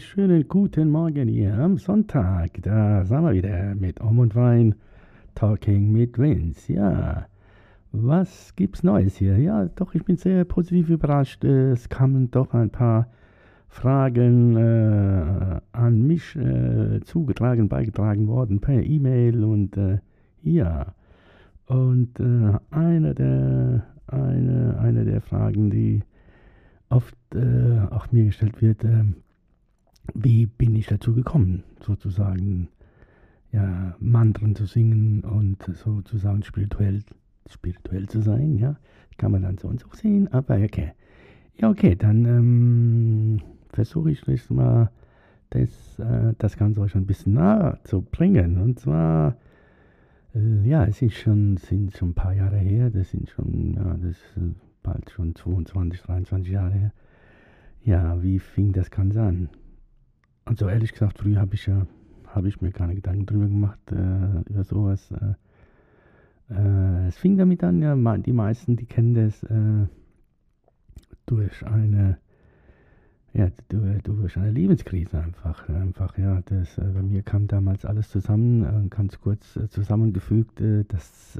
Schönen guten Morgen hier am Sonntag. Da sind wir wieder mit Om und Wein, Talking mit Vince. Ja, was gibt's Neues hier? Ja, doch, ich bin sehr positiv überrascht. Es kamen doch ein paar Fragen äh, an mich äh, zugetragen, beigetragen worden per E-Mail und äh, ja. Und äh, eine, der, eine, eine der Fragen, die oft äh, auch mir gestellt wird, äh, wie bin ich dazu gekommen, sozusagen ja, Mantren zu singen und sozusagen spirituell, spirituell zu sein, ja. Kann man dann so und so sehen, aber okay. Ja, okay, dann ähm, versuche ich jetzt mal das, äh, das Ganze euch ein bisschen nahe zu bringen. Und zwar, äh, ja, es ist schon, sind schon ein paar Jahre her, das sind schon, ja, das ist äh, bald schon 22, 23 Jahre her. Ja, wie fing das Ganze an? Also ehrlich gesagt, früher habe ich ja, habe ich mir keine Gedanken drüber gemacht, äh, über sowas. Äh, äh, es fing damit an, ja, die meisten, die kennen das äh, durch eine, ja, durch, eine Lebenskrise einfach. Einfach, ja, das, äh, bei mir kam damals alles zusammen, äh, ganz kurz zusammengefügt, das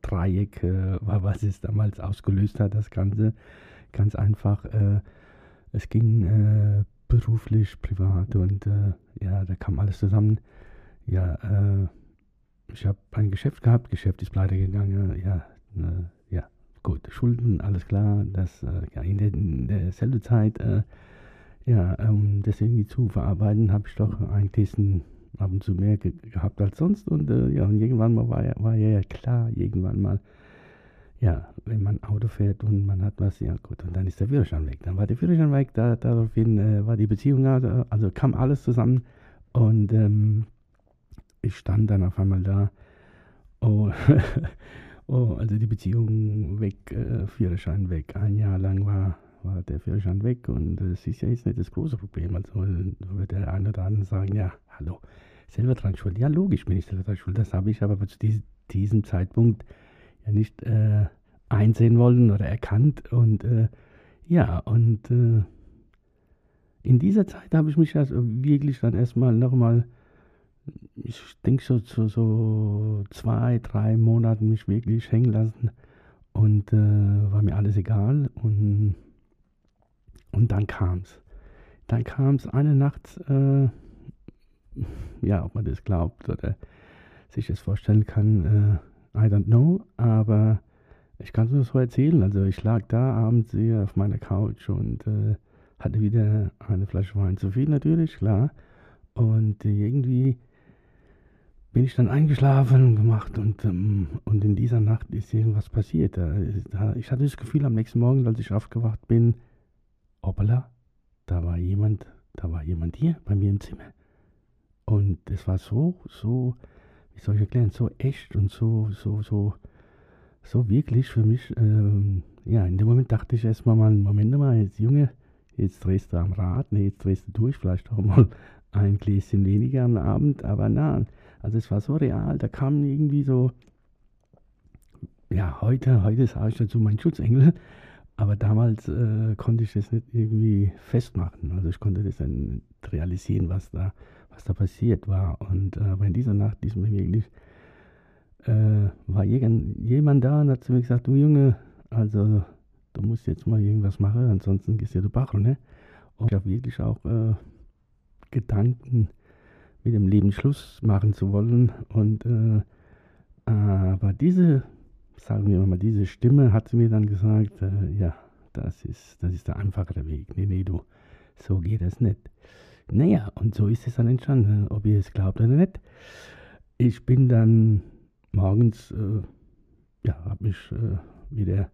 Dreieck war, was es damals ausgelöst hat, das Ganze. Ganz einfach, es ging beruflich, privat und äh, ja, da kam alles zusammen. Ja, äh, ich habe ein Geschäft gehabt, Geschäft ist pleite gegangen, ja, äh, ja, gut, Schulden, alles klar, das äh, in, der, in derselben Zeit, äh, ja, um das irgendwie zu verarbeiten, habe ich doch eigentlich ab und zu mehr ge gehabt als sonst und äh, ja, und irgendwann mal war ja, war ja klar, irgendwann mal, ja, wenn man Auto fährt und man hat was, ja gut, und dann ist der Führerschein weg. Dann war der Führerschein weg, da, daraufhin äh, war die Beziehung, also, also kam alles zusammen und ähm, ich stand dann auf einmal da, oh, oh also die Beziehung weg, äh, Führerschein weg. Ein Jahr lang war, war der Führerschein weg und es ist ja jetzt nicht das große Problem. Also wird der eine oder andere sagen, ja, hallo, selber dran schuld. Ja, logisch bin ich selber dran schuld, das habe ich aber zu diesem Zeitpunkt ja nicht äh, einsehen wollen oder erkannt. Und äh, ja, und äh, in dieser Zeit habe ich mich also wirklich dann erstmal nochmal, ich denke so zu so zwei, drei Monaten mich wirklich hängen lassen und äh, war mir alles egal. Und, und dann kam es. Dann kam es eine Nacht, äh, ja, ob man das glaubt oder sich das vorstellen kann, äh, I don't know, aber ich kann es nur so erzählen. Also ich lag da abends hier auf meiner Couch und äh, hatte wieder eine Flasche Wein zu viel natürlich, klar. Und äh, irgendwie bin ich dann eingeschlafen und gemacht und, ähm, und in dieser Nacht ist irgendwas passiert. Ich hatte das Gefühl am nächsten Morgen, als ich aufgewacht bin, hoppala, da war jemand, da war jemand hier bei mir im Zimmer. Und es war so, so, wie soll ich erklären, so echt und so, so, so, so wirklich für mich. Ähm, ja, in dem Moment dachte ich erstmal mal, Moment mal, jetzt Junge, jetzt drehst du am Rad, ne, jetzt drehst du durch, vielleicht auch mal ein Gläschen weniger am Abend, aber na, also es war so real, da kam irgendwie so, ja, heute, heute sage ich dazu mein Schutzengel, aber damals äh, konnte ich das nicht irgendwie festmachen. Also ich konnte das dann realisieren, was da was da passiert war. Und äh, aber in dieser Nacht ist mir wirklich, äh, war jemand da und hat zu mir gesagt, du Junge, also du musst jetzt mal irgendwas machen, ansonsten gehst du ja Bach, ne? Und ich habe wirklich auch äh, Gedanken, mit dem Leben Schluss machen zu wollen. Und äh, aber diese, sagen wir mal, diese Stimme hat mir dann gesagt, äh, ja, das ist, das ist der einfachere Weg. Nee, nee, du, so geht das nicht. Naja, und so ist es dann entstanden, ob ihr es glaubt oder nicht. Ich bin dann morgens, äh, ja, habe mich äh, wieder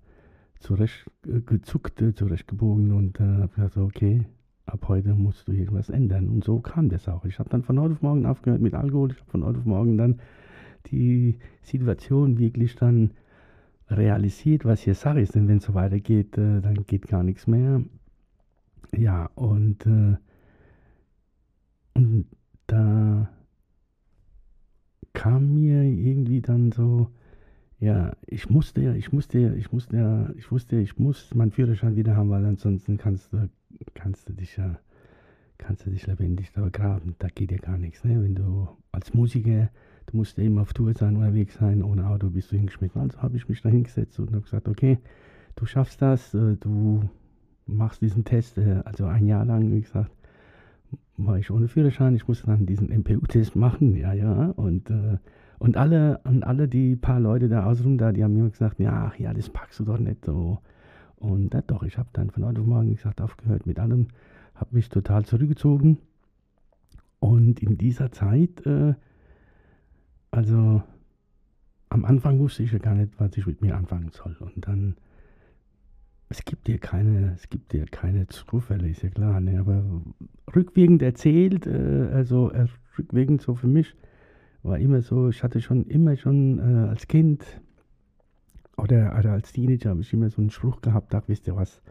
zurechtgezuckt, äh, zurechtgebogen und äh, habe gesagt, okay, ab heute musst du irgendwas ändern. Und so kam das auch. Ich habe dann von heute auf morgen aufgehört mit Alkohol. Ich habe von heute auf morgen dann die Situation wirklich dann realisiert, was hier Sache ist. Denn wenn es so weitergeht, äh, dann geht gar nichts mehr. Ja, und, äh, und da kam mir irgendwie dann so, ja, ich musste ja, ich musste ja, ich musste ja, ich wusste, ich muss meinen Führerschein wieder haben, weil ansonsten kannst du, kannst du dich ja, kannst du dich lebendig da begraben. Da geht ja gar nichts, ne? Wenn du als Musiker, du musst immer auf Tour sein, unterwegs sein, ohne Auto bist du hingeschmissen. Also habe ich mich da hingesetzt und habe gesagt, okay, du schaffst das, äh, du machst diesen Test, äh, also ein Jahr lang, wie gesagt, war ich ohne Führerschein, ich musste dann diesen MPU-Test machen, ja, ja, und, äh, und alle, und alle die paar Leute da außenrum da, die haben mir gesagt, ja, ja, das packst du doch nicht so. Und ja, doch, ich habe dann von heute auf morgen gesagt, aufgehört mit allem, habe mich total zurückgezogen. Und in dieser Zeit, äh, also am Anfang wusste ich ja gar nicht, was ich mit mir anfangen soll. Und dann es gibt ja keine, es gibt ja keine Zufälle, ist ja klar, ne? aber rückwirkend erzählt, äh, also äh, rückwirkend so für mich, war immer so, ich hatte schon immer schon äh, als Kind oder, oder als Teenager habe ich immer so einen Spruch gehabt, ach wisst ihr was,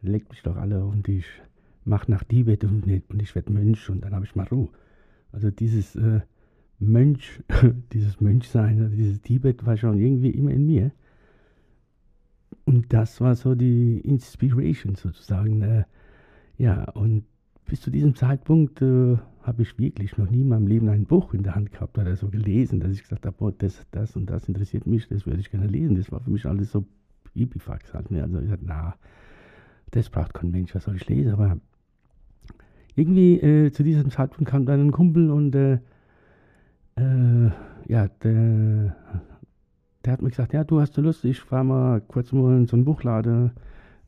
legt mich doch alle und ich mach nach Tibet und, und ich werde Mönch und dann habe ich mal Ruhe. Also dieses äh, Mönch, dieses Mönchsein, dieses Tibet war schon irgendwie immer in mir. Und das war so die Inspiration sozusagen. Äh, ja, und bis zu diesem Zeitpunkt äh, habe ich wirklich noch nie in meinem Leben ein Buch in der Hand gehabt oder so gelesen, dass ich gesagt habe, boah, das, das und das interessiert mich, das würde ich gerne lesen. Das war für mich alles so Pipifax halt. Ne? Also ich dachte, na, das braucht kein Mensch, was soll ich lesen? Aber irgendwie äh, zu diesem Zeitpunkt kam dann ein Kumpel und äh, äh ja, der der hat mir gesagt, ja, du hast du Lust, ich fahre mal kurz mal in so einen Buchladen.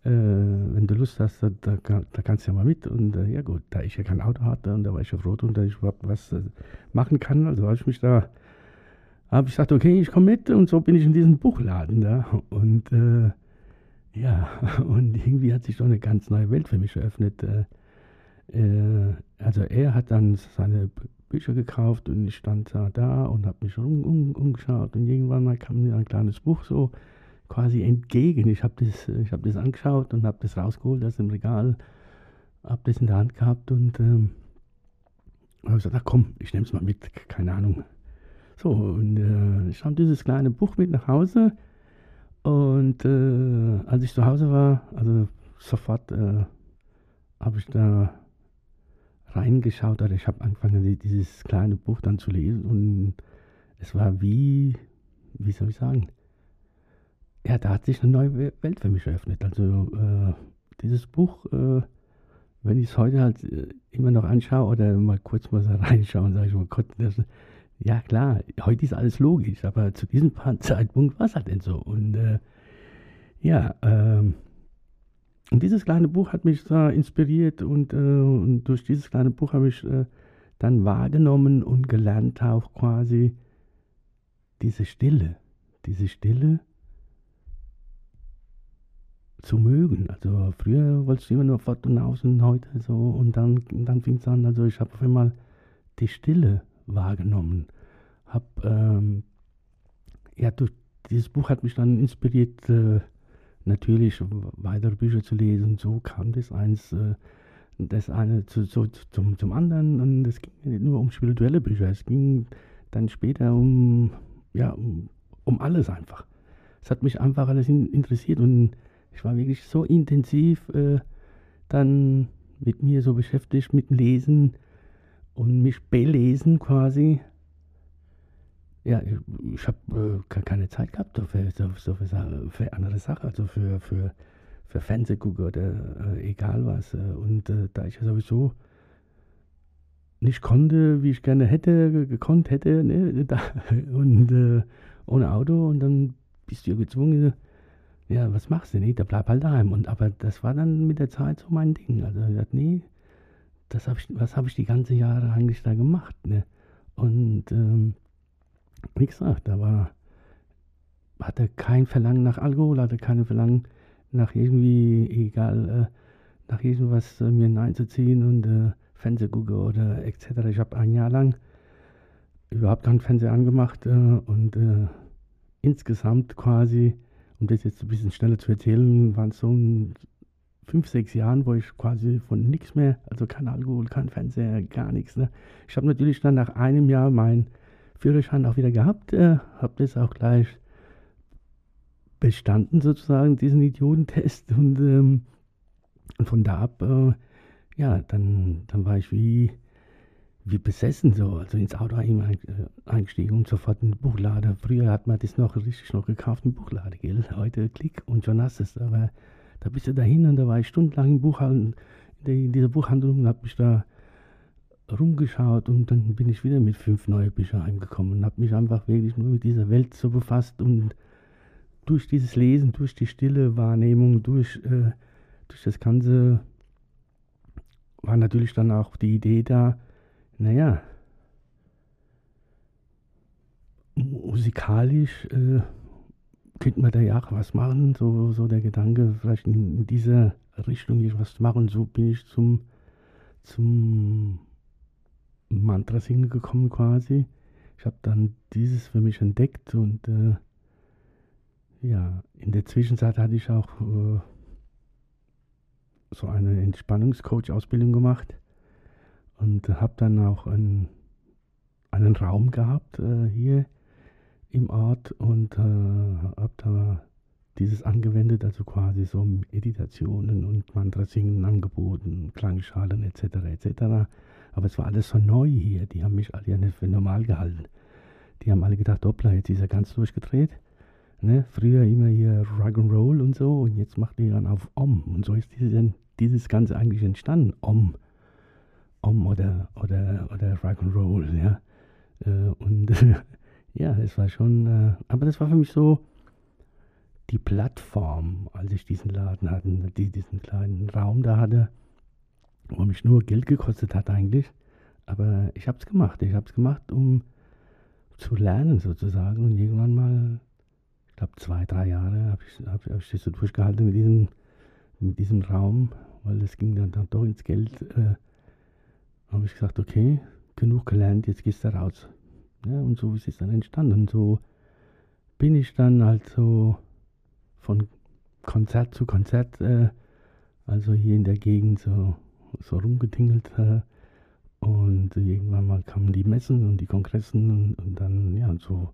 Äh, wenn du Lust hast, da, da, da, kannst du ja mal mit. Und äh, ja gut, da ich ja kein Auto hatte und da war ich ja froh, und da ich überhaupt was äh, machen kann, also habe ich mich da, habe ich gesagt, okay, ich komme mit und so bin ich in diesem Buchladen da. Und äh, ja, und irgendwie hat sich doch eine ganz neue Welt für mich eröffnet. Äh, also er hat dann seine Bücher gekauft und ich stand da, da und habe mich um, um, umgeschaut und irgendwann mal kam mir ein kleines Buch so quasi entgegen. Ich habe das, hab das angeschaut und habe das rausgeholt aus dem Regal, habe das in der Hand gehabt und ähm, habe gesagt, ach komm, ich nehme es mal mit, keine Ahnung. So, und äh, ich habe dieses kleine Buch mit nach Hause und äh, als ich zu Hause war, also sofort äh, habe ich da reingeschaut oder ich habe angefangen, dieses kleine Buch dann zu lesen und es war wie, wie soll ich sagen, ja, da hat sich eine neue Welt für mich eröffnet. Also äh, dieses Buch, äh, wenn ich es heute halt äh, immer noch anschaue oder mal kurz mal so reinschaue, sage ich mal, Gott, das, ja klar, heute ist alles logisch, aber zu diesem Zeitpunkt war es halt denn so. Und äh, ja, ähm, und dieses kleine Buch hat mich da inspiriert und, äh, und durch dieses kleine Buch habe ich äh, dann wahrgenommen und gelernt auch quasi diese Stille, diese Stille zu mögen. Also früher wolltest du immer nur fort und aus und heute so und dann, dann fing es an, also ich habe auf einmal die Stille wahrgenommen. Hab, ähm, ja, durch dieses Buch hat mich dann inspiriert, äh, natürlich weitere Bücher zu lesen. So kam das eins, äh, das eine zu, zu, zum, zum anderen. Und es ging nicht nur um spirituelle Bücher, es ging dann später um, ja, um, um alles einfach. Es hat mich einfach alles in, interessiert und ich war wirklich so intensiv äh, dann mit mir so beschäftigt, mit Lesen und mich belesen quasi, ja, ich habe äh, keine Zeit gehabt für, so, so für, für, andere Sachen, also für, für, für Fernsehgucker oder äh, egal was. Äh, und äh, da ich sowieso nicht konnte, wie ich gerne hätte, gekonnt hätte, ne, da, und äh, ohne Auto, und dann bist du ja gezwungen, ja, was machst du nicht? Da bleib halt daheim. Und aber das war dann mit der Zeit so mein Ding. Also ich dachte, nee, das hab ich, was habe ich die ganzen Jahre eigentlich da gemacht, ne? Und ähm, wie gesagt, da war, hatte kein Verlangen nach Alkohol, hatte kein Verlangen nach irgendwie, egal, äh, nach irgendwas äh, mir hineinzuziehen und äh, Fernsehgucker oder etc. Ich habe ein Jahr lang überhaupt keinen Fernseher angemacht äh, und äh, insgesamt quasi, um das jetzt ein bisschen schneller zu erzählen, waren es so ein fünf, sechs Jahren, wo ich quasi von nichts mehr, also kein Alkohol, kein Fernseher, gar nichts. Ne? Ich habe natürlich dann nach einem Jahr meinen Führerschein auch wieder gehabt, äh, habe das auch gleich bestanden sozusagen, diesen Idiotentest und, ähm, von da ab, äh, ja, dann, dann war ich wie, wie besessen so, also ins Auto äh, eingestiegen und sofort in den Buchlader. Früher hat man das noch richtig noch gekauft, ein Buchlader, gell? Heute Klick und schon hast es, aber da bist du dahin und da war ich stundenlang in, Buchhandlung, in dieser Buchhandlung und habe mich da rumgeschaut und dann bin ich wieder mit fünf neuen Büchern heimgekommen und habe mich einfach wirklich nur mit dieser Welt so befasst und durch dieses Lesen, durch die stille Wahrnehmung, durch, äh, durch das Ganze war natürlich dann auch die Idee da, naja, musikalisch äh, könnte man da ja auch was machen, so, so der Gedanke, vielleicht in, dieser Richtung hier was zu machen. So bin ich zum, zum Mantra singen gekommen quasi. Ich habe dann dieses für mich entdeckt und äh, ja, in der Zwischenzeit hatte ich auch äh, so eine Entspannungscoach-Ausbildung gemacht und habe dann auch einen, einen Raum gehabt äh, hier im Ort und äh, habe da dieses angewendet, also quasi so Meditationen und Mantra singen angeboten, Klangschalen etc. etc. Aber es war alles so neu hier, die haben mich alle ja nicht für normal gehalten. Die haben alle gedacht, hoppla, jetzt ist er ganz durchgedreht. Ne? Früher immer hier Rock'n'Roll und so und jetzt macht er dann auf Om. Und so ist dieses, dieses Ganze eigentlich entstanden. Om. Om oder, oder, oder Rock'n'Roll, ja. Äh, und ja, es war schon, äh, aber das war für mich so die Plattform, als ich diesen Laden hatte, die, diesen kleinen Raum da hatte, wo mich nur Geld gekostet hat eigentlich. Aber ich habe es gemacht. Ich habe es gemacht, um zu lernen sozusagen. Und irgendwann mal, ich glaube zwei, drei Jahre, habe ich, hab, hab ich das so durchgehalten mit diesem, mit diesem Raum, weil es ging dann, dann doch ins Geld. Äh, habe ich gesagt, okay, genug gelernt, jetzt gehst du raus. Ja, und so ist es dann entstanden. Und so bin ich dann halt so von Konzert zu Konzert, äh, also hier in der Gegend so, so rumgetingelt. Äh, und irgendwann mal kamen die Messen und die Kongressen und, und dann, ja, so.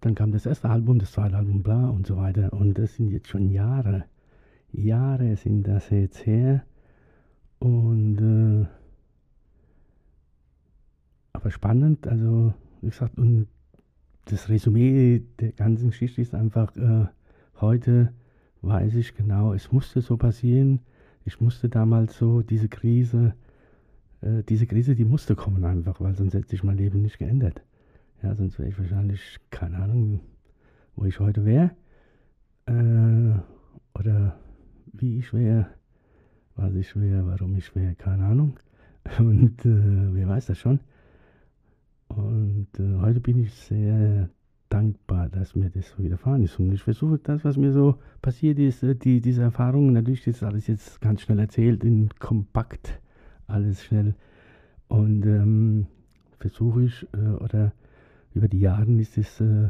Dann kam das erste Album, das zweite Album, bla und so weiter. Und das sind jetzt schon Jahre. Jahre sind das jetzt her. Und äh, aber spannend. Also, wie gesagt, und das Resümee der ganzen Geschichte ist einfach, äh, heute weiß ich genau, es musste so passieren. Ich musste damals so diese Krise, äh, diese Krise, die musste kommen einfach, weil sonst hätte sich mein Leben nicht geändert. Ja, sonst wäre ich wahrscheinlich, keine Ahnung, wo ich heute wäre. Äh, oder wie ich wäre, was ich wäre, warum ich wäre, keine Ahnung. Und äh, wer weiß das schon. Und äh, heute bin ich sehr dankbar, dass mir das so widerfahren ist. Und ich versuche das, was mir so passiert ist, äh, die, diese Erfahrungen, natürlich ist alles jetzt ganz schnell erzählt, in kompakt, alles schnell. Und ähm, versuche ich, äh, oder über die Jahre ist es, äh,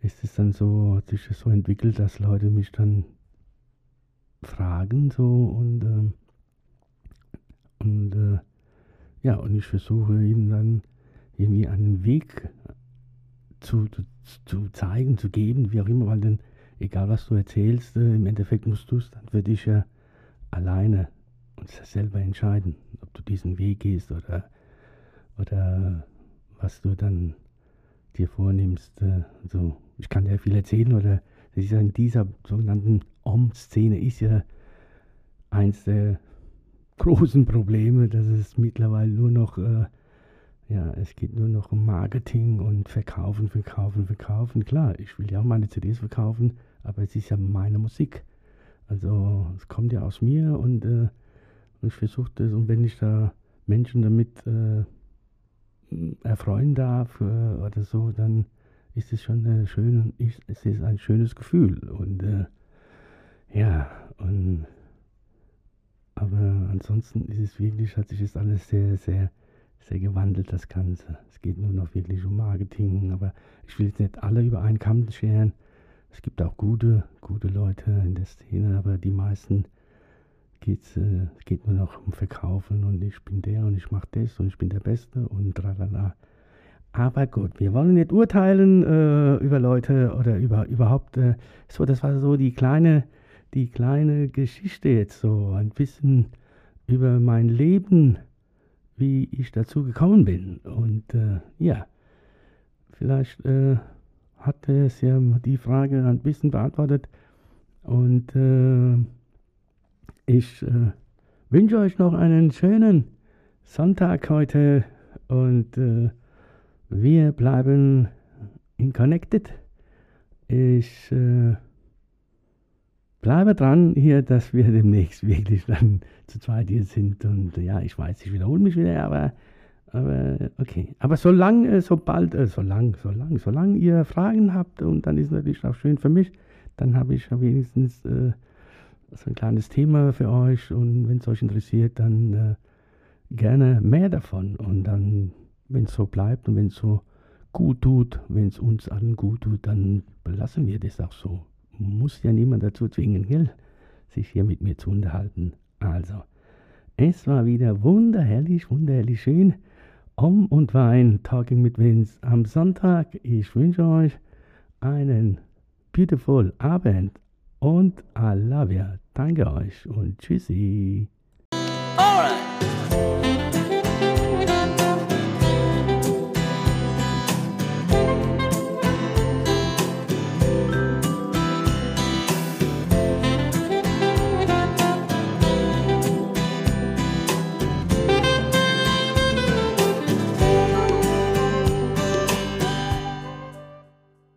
ist es dann so, hat sich das so entwickelt, dass Leute mich dann fragen so und, ähm, und äh, ja, und ich versuche ihnen dann irgendwie einen Weg zu, zu, zu, zeigen, zu geben, wie auch immer, weil dann, egal was du erzählst, äh, im Endeffekt musst du es dann für dich ja alleine und selber entscheiden, ob du diesen Weg gehst oder, oder was du dann dir vornimmst. Äh, also ich kann ja viel erzählen oder das ist ja in dieser sogenannten Om-Szene ist ja eins der großen Probleme, dass es mittlerweile nur noch äh, ja, es geht nur noch um Marketing und Verkaufen, Verkaufen, Verkaufen. Klar, ich will ja auch meine CDs verkaufen, aber es ist ja meine Musik. Also es kommt ja aus mir und, äh, ich versuche das. Und wenn ich da Menschen damit äh, erfreuen darf äh, oder so, dann ist es schon eine schöne, ist, es ist ein schönes Gefühl. Und äh, ja, und aber ansonsten ist es wirklich, hat sich das alles sehr, sehr sehr gewandelt, das Ganze. Es geht nur noch wirklich um Marketing, aber ich will jetzt nicht alle über einen Kamm scheren. Es gibt auch gute, gute Leute in der Szene, aber die meisten geht's, äh, geht nur noch um Verkaufen und ich bin der und ich mache das und ich bin der Beste und tralala. Aber gut, wir wollen nicht urteilen äh, über Leute oder über überhaupt äh, so, das war so die kleine, die kleine Geschichte jetzt so, ein bisschen über mein Leben, wie ich dazu gekommen bin. Und äh, ja, vielleicht äh, hat es ja die Frage ein bisschen beantwortet. Und äh, ich äh, wünsche euch noch einen schönen Sonntag heute und äh, wir bleiben in Connected. Ich äh, bleibe dran hier, dass wir demnächst wirklich dann zu zweit hier sind. Und ja, ich weiß, ich wiederhole mich wieder, aber, aber okay. Aber solange, sobald, äh, solange, solange, solange ihr Fragen habt und dann ist natürlich auch schön für mich, dann habe ich wenigstens äh, so ein kleines Thema für euch und wenn es euch interessiert, dann äh, gerne mehr davon. Und dann, wenn es so bleibt und wenn es so gut tut, wenn es uns allen gut tut, dann belassen wir das auch so muss ja niemand dazu zwingen, gell, sich hier mit mir zu unterhalten. Also, es war wieder wunderherrlich, wunderherrlich schön. Om und Wein, Talking mit Vince am Sonntag. Ich wünsche euch einen beautiful Abend und I love you. Danke euch und tschüssi. Alright.